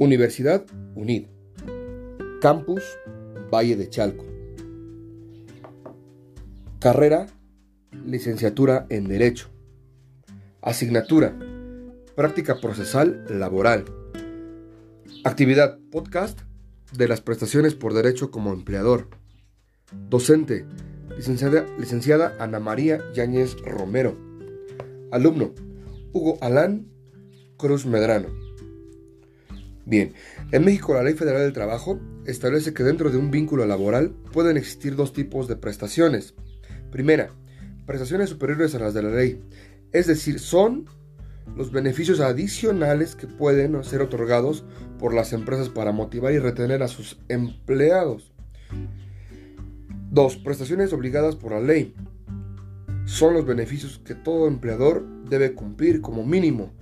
Universidad UNID. Campus Valle de Chalco. Carrera, licenciatura en Derecho. Asignatura, práctica procesal laboral. Actividad, podcast de las prestaciones por derecho como empleador. Docente, licenciada, licenciada Ana María Yáñez Romero. Alumno, Hugo Alán Cruz Medrano. Bien, en México la Ley Federal del Trabajo establece que dentro de un vínculo laboral pueden existir dos tipos de prestaciones. Primera, prestaciones superiores a las de la ley, es decir, son los beneficios adicionales que pueden ser otorgados por las empresas para motivar y retener a sus empleados. Dos, prestaciones obligadas por la ley. Son los beneficios que todo empleador debe cumplir como mínimo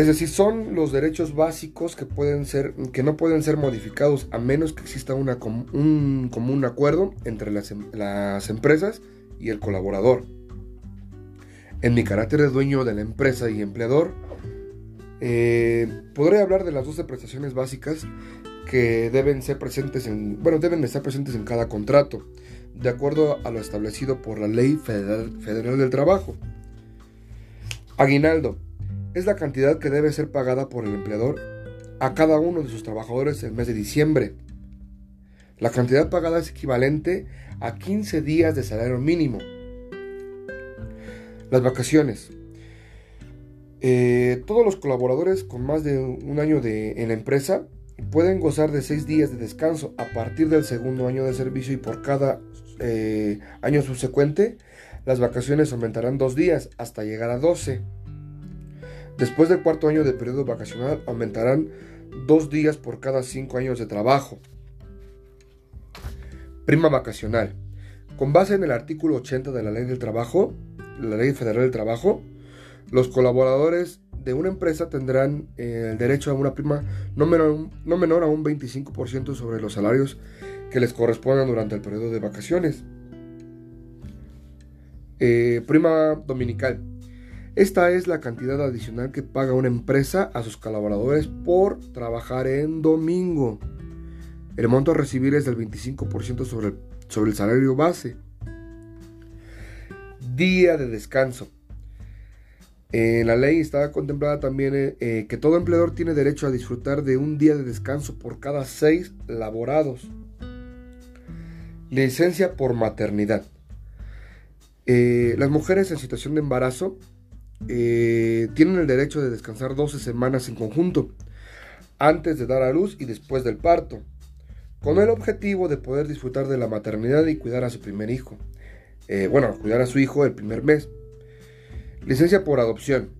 es decir, son los derechos básicos que, pueden ser, que no pueden ser modificados a menos que exista un común acuerdo entre las, em, las empresas y el colaborador. En mi carácter de dueño de la empresa y empleador, eh, podré hablar de las 12 prestaciones básicas que deben ser presentes en, bueno, deben estar presentes en cada contrato, de acuerdo a lo establecido por la Ley Federal, Federal del Trabajo. Aguinaldo es la cantidad que debe ser pagada por el empleador a cada uno de sus trabajadores el mes de diciembre. La cantidad pagada es equivalente a 15 días de salario mínimo. Las vacaciones. Eh, todos los colaboradores con más de un año de, en la empresa pueden gozar de 6 días de descanso a partir del segundo año de servicio y por cada eh, año subsecuente las vacaciones aumentarán 2 días hasta llegar a 12. Después del cuarto año de periodo vacacional aumentarán dos días por cada cinco años de trabajo. Prima vacacional. Con base en el artículo 80 de la Ley del Trabajo, la Ley Federal del Trabajo, los colaboradores de una empresa tendrán eh, el derecho a una prima no menor, no menor a un 25% sobre los salarios que les correspondan durante el periodo de vacaciones. Eh, prima dominical. Esta es la cantidad adicional que paga una empresa a sus colaboradores por trabajar en domingo. El monto a recibir es del 25% sobre el, sobre el salario base. Día de descanso. En la ley está contemplada también eh, eh, que todo empleador tiene derecho a disfrutar de un día de descanso por cada seis laborados. Licencia por maternidad. Eh, las mujeres en situación de embarazo eh, tienen el derecho de descansar 12 semanas en conjunto, antes de dar a luz y después del parto, con el objetivo de poder disfrutar de la maternidad y cuidar a su primer hijo. Eh, bueno, cuidar a su hijo el primer mes. Licencia por adopción.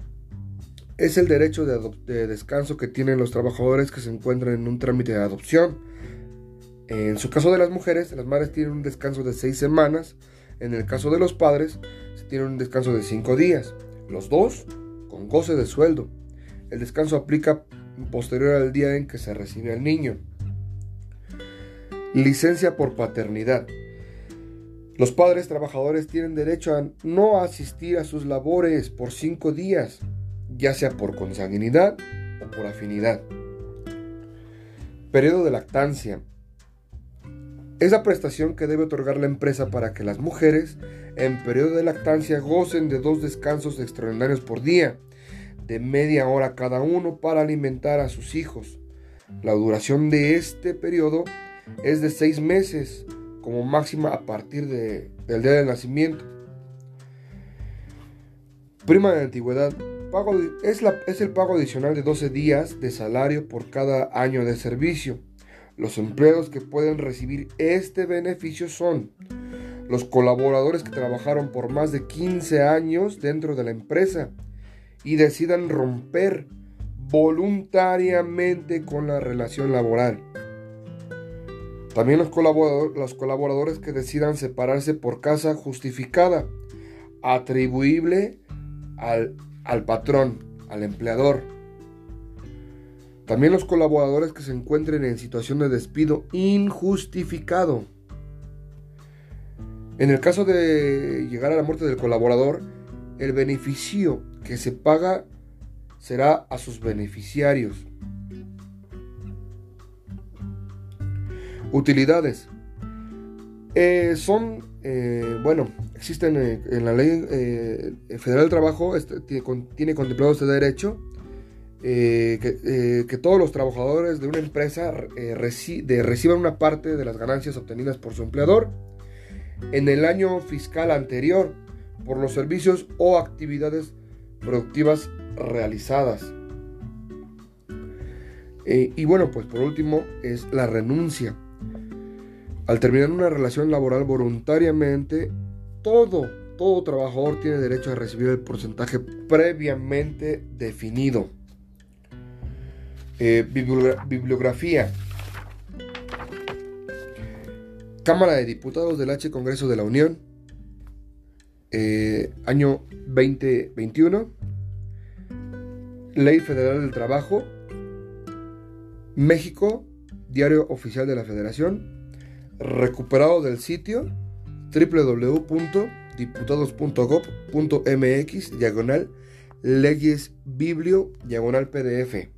Es el derecho de, de descanso que tienen los trabajadores que se encuentran en un trámite de adopción. En su caso de las mujeres, las madres tienen un descanso de 6 semanas. En el caso de los padres, se un descanso de 5 días los dos con goce de sueldo. El descanso aplica posterior al día en que se recibe al niño. Licencia por paternidad. Los padres trabajadores tienen derecho a no asistir a sus labores por cinco días, ya sea por consanguinidad o por afinidad. Periodo de lactancia. Es la prestación que debe otorgar la empresa para que las mujeres en periodo de lactancia gocen de dos descansos extraordinarios por día, de media hora cada uno para alimentar a sus hijos. La duración de este periodo es de seis meses, como máxima a partir del día del nacimiento. Prima de antigüedad. Pago, es el pago adicional de 12 días de salario por cada año de servicio los empleados que pueden recibir este beneficio son los colaboradores que trabajaron por más de 15 años dentro de la empresa y decidan romper voluntariamente con la relación laboral. También los, colaboradores que decidan separarse por casa justificada, atribuible al, al patrón, al empleador también los colaboradores que se encuentren en situación de despido injustificado. En el caso de llegar a la muerte del colaborador, el beneficio que se paga será a sus beneficiarios. Utilidades. Eh, son, eh, bueno, existen eh, en la ley federal del trabajo, este, tiene contemplado este derecho que, todos los trabajadores de una empresa reciban una parte de las ganancias obtenidas por su empleador en el año fiscal anterior por los servicios o actividades productivas realizadas. y bueno, pues por último es la renuncia. Al terminar una relación laboral voluntariamente, todo, todo trabajador tiene derecho a recibir el porcentaje previamente definido. Eh, bibliografía. Cámara de Diputados del H Congreso de la Unión, eh, año 2021. Ley Federal del Trabajo, México, Diario Oficial de la Federación, recuperado del sitio www.diputados.gov.mx diagonal leyes biblio diagonal pdf